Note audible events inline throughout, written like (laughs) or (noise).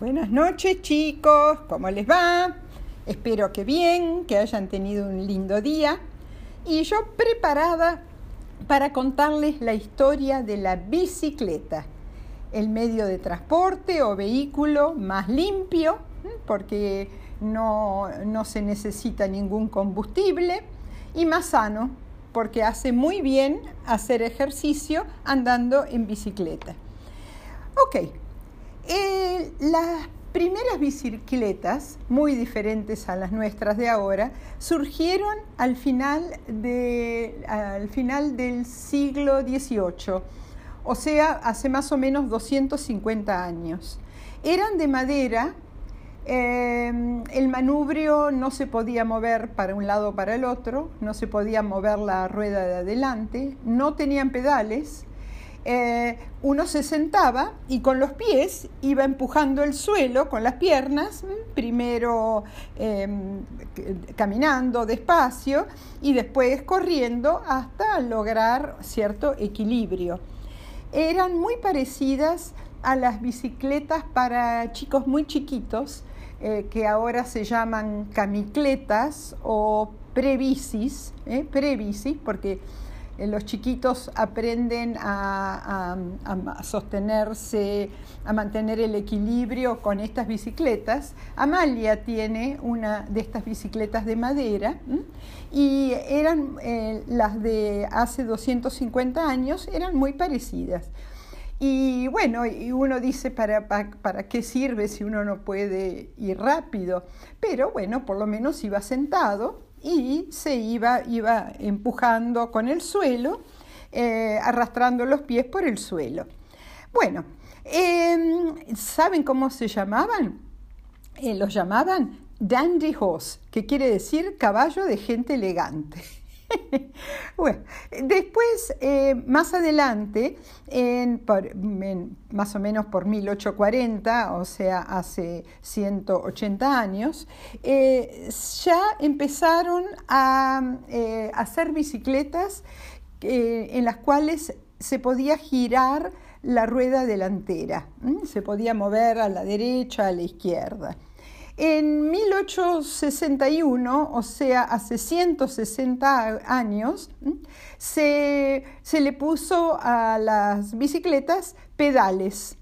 Buenas noches chicos, ¿cómo les va? Espero que bien, que hayan tenido un lindo día. Y yo preparada para contarles la historia de la bicicleta, el medio de transporte o vehículo más limpio, porque no, no se necesita ningún combustible, y más sano, porque hace muy bien hacer ejercicio andando en bicicleta. Ok, eh, las primeras bicicletas, muy diferentes a las nuestras de ahora, surgieron al final, al final del siglo XVIII, o sea, hace más o menos 250 años. Eran de madera, eh, el manubrio no se podía mover para un lado o para el otro, no se podía mover la rueda de adelante, no tenían pedales, eh, uno se sentaba y con los pies iba empujando el suelo con las piernas, primero em, caminando despacio y después corriendo hasta lograr cierto equilibrio. Eran muy parecidas a las bicicletas para chicos muy chiquitos, eh, que ahora se llaman camicletas o prebicis, eh, prebicis, porque los chiquitos aprenden a, sostenerse, a mantener el equilibrio con estas bicicletas. Amalia tiene una de estas bicicletas de madera y eran eh, las de hace 250 años, eran muy parecidas. Y bueno, y uno dice, ¿para, ¿para, qué sirve si uno no puede ir rápido? Pero bueno, por lo menos iba sentado y se iba, iba empujando con el suelo, eh, arrastrando los pies por el suelo. Bueno, em, ¿saben cómo se llamaban? Eh, los llamaban dandy horse, que quiere decir caballo de gente elegante. (laughs) (laughs) bueno, después, eh, más adelante, en, más o menos por 1840, o sea, hace 180 años, eh, ya empezaron a eh, hacer bicicletas en las cuales se podía girar la rueda delantera, se podía mover a la derecha, a la izquierda. En 1861, o sea, hace 160 años, se, le puso a las bicicletas pedales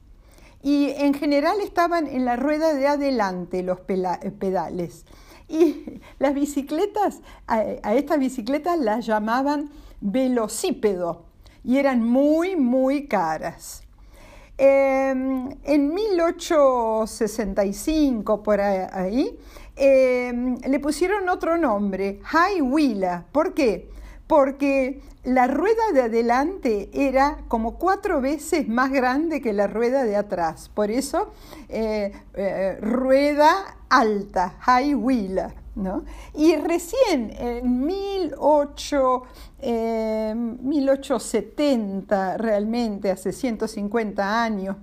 y en general estaban en la rueda de adelante los pedales. Y las bicicletas, a, a estas bicicletas las llamaban velocípedo y eran muy, muy caras. Em, en 1865, por ahí, em, le pusieron otro nombre, High Wheeler. ¿Por qué? Porque la rueda de adelante era como cuatro veces más grande que la rueda de atrás. Por eso, eh, eh, rueda alta, High Wheeler. Y recién en 1870, eh, realmente hace 150 años,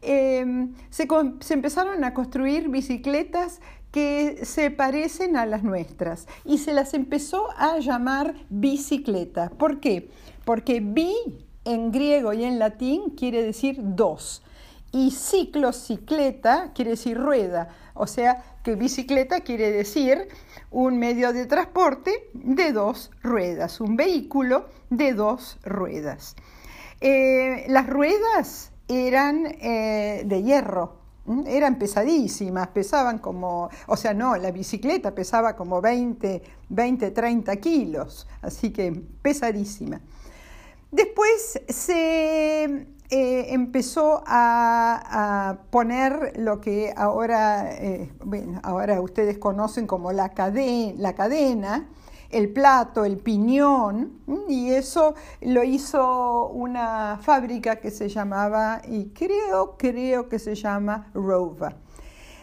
em, se, se empezaron a construir bicicletas que se parecen a las nuestras y se las empezó a llamar bicicleta. ¿Por qué? Porque bi en griego y en latín quiere decir dos y ciclocicleta quiere decir rueda, o sea que bicicleta quiere decir un medio de transporte de dos ruedas, un vehículo de dos ruedas. Eh, las ruedas eran eh, de hierro, eran pesadísimas, pesaban como, o sea, no, la bicicleta pesaba como 20, 20 30 kilos, así que pesadísima. Después se eh, empezó a, poner lo que ahora, eh, ahora ustedes conocen como la cadena, el plato, el piñón, y eso lo hizo una fábrica que se llamaba, y creo, creo que se llama Rova.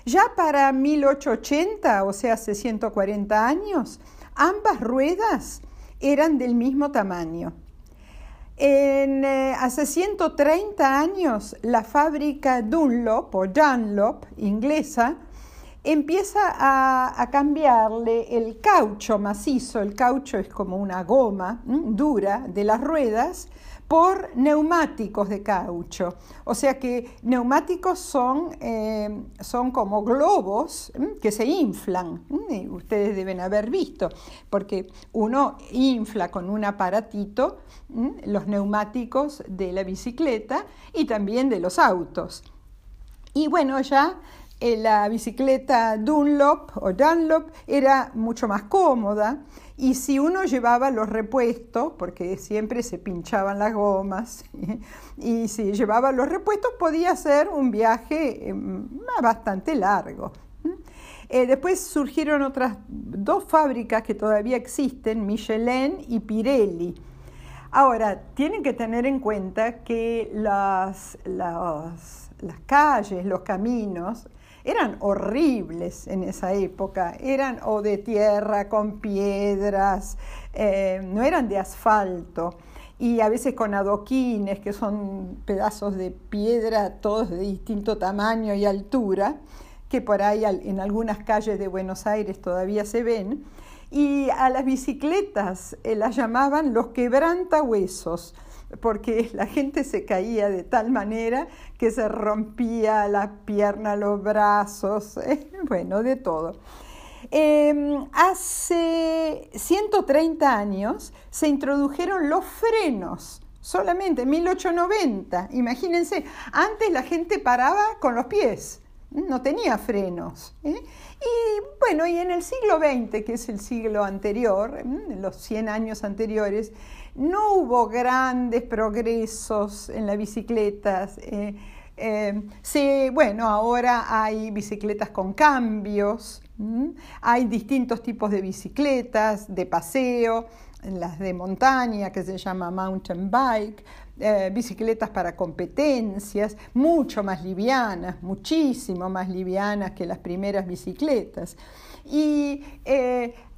Ya para 1880, o sea, hace 140 años, ambas ruedas eran del mismo tamaño. En, eh, hace 130 años, la fábrica Dunlop o Dunlop inglesa empieza a, cambiarle el caucho macizo, el caucho es como una goma dura de las ruedas, por neumáticos de caucho. O sea que neumáticos son, eh, son como globos que se inflan. Ustedes deben haber visto, porque uno infla con un aparatito los neumáticos de la bicicleta y también de los autos. Y bueno, ya la bicicleta Dunlop o Dunlop era mucho más cómoda y si uno llevaba los repuestos, porque siempre se pinchaban las gomas, (laughs) y si llevaba los repuestos podía ser un viaje em, bastante largo. Eh, después surgieron otras dos fábricas que todavía existen, Michelin y Pirelli. Ahora, tienen que tener en cuenta que las, las, las calles, los caminos, eran horribles en esa época, eran o de tierra con piedras, eh, no eran de asfalto. Y a veces con adoquines, que son pedazos de piedra todos de distinto tamaño y altura, que por ahí en algunas calles de Buenos Aires todavía se ven, y a las bicicletas eh, las llamaban los quebrantahuesos porque (laughs) la gente se caía de tal manera que se rompía la pierna, los brazos, (laughs) eh, bueno, de todo. Em, hace 130 años se introdujeron los frenos, solamente en 1890, imagínense, antes la gente paraba con los pies, no tenía frenos. ¿eh? Y bueno, y en el siglo XX, que es el siglo anterior, los 100 años anteriores, no hubo grandes progresos en las bicicletas. Eh, eh, bueno, ahora hay bicicletas con cambios, hay distintos tipos de bicicletas, de paseo, las de montaña que se llama mountain bike, eh, bicicletas para competencias, mucho más livianas, muchísimo más livianas que las primeras bicicletas. Y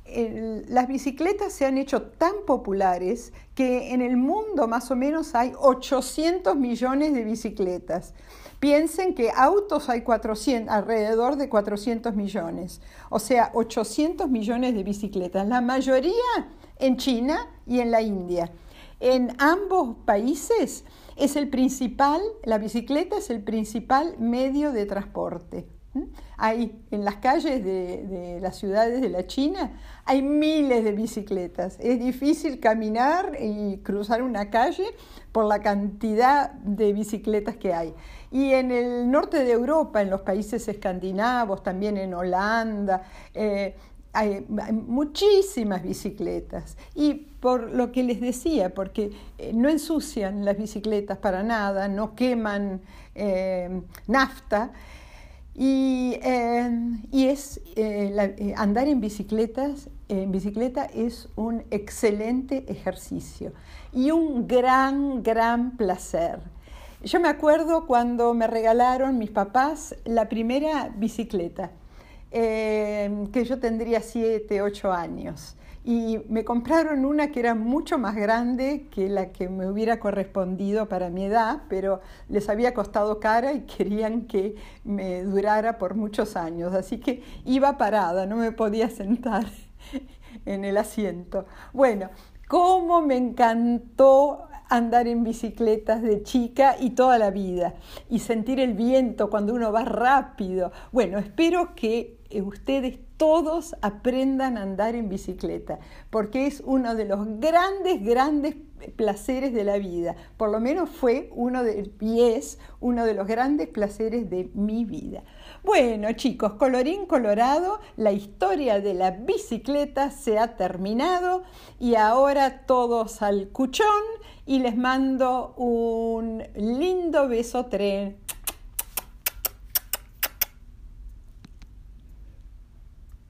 las bicicletas se han hecho tan populares que en el mundo más o menos hay 800 millones de bicicletas. Piensen que autos hay 400, alrededor de 400 millones, o sea, 800 millones de bicicletas, la mayoría en China y en la India. En ambos países es el principal, la bicicleta es el principal medio de transporte. Hay en las calles de, las ciudades de la China, hay miles de bicicletas. Es difícil caminar y cruzar una calle por la cantidad de bicicletas que hay. Y en el norte de Europa, en los países escandinavos, también en Holanda, eh, hay, muchísimas bicicletas. Y por lo que les decía, porque eh, no ensucian las bicicletas para nada, no queman eh, nafta. Y, eh, es, eh, eh, andar en bicicletas, en bicicleta es un excelente ejercicio y un gran, gran placer. Yo me acuerdo cuando me regalaron mis papás la primera bicicleta, que yo tendría 7, 8 años y me compraron una que era mucho más grande que la que me hubiera correspondido para mi edad, pero les había costado cara y (laughs) querían que me durara por muchos años, así que iba parada, no me podía sentar (laughs) en el asiento. Bueno, cómo me encantó andar en bicicletas de chica y toda la vida y sentir el viento cuando uno va rápido. Bueno, espero que ustedes todos aprendan a andar en bicicleta, porque es uno de los grandes, grandes placeres de la vida. Por lo menos fue uno de, y es uno de los grandes placeres de mi vida. Bueno, chicos, colorín colorado, la historia de la bicicleta se ha terminado y ahora todos al cuchón y les mando un lindo beso tren